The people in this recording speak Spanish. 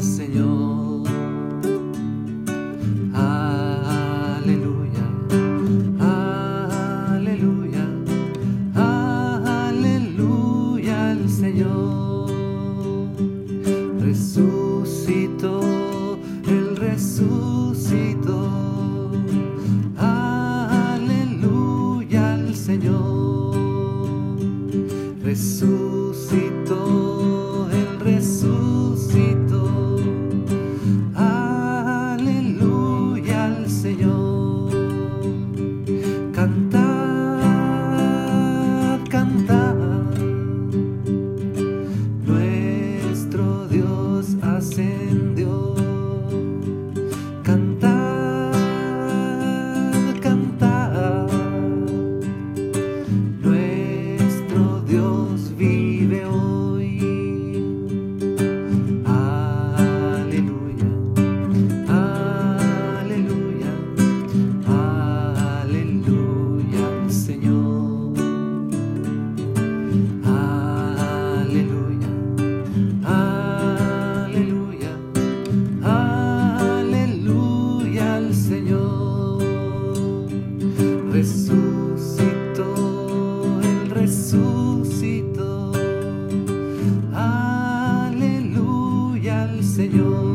Señor. Aleluya, aleluya, aleluya al Señor. Resucitó, el resucitó. Aleluya al Señor. Señor.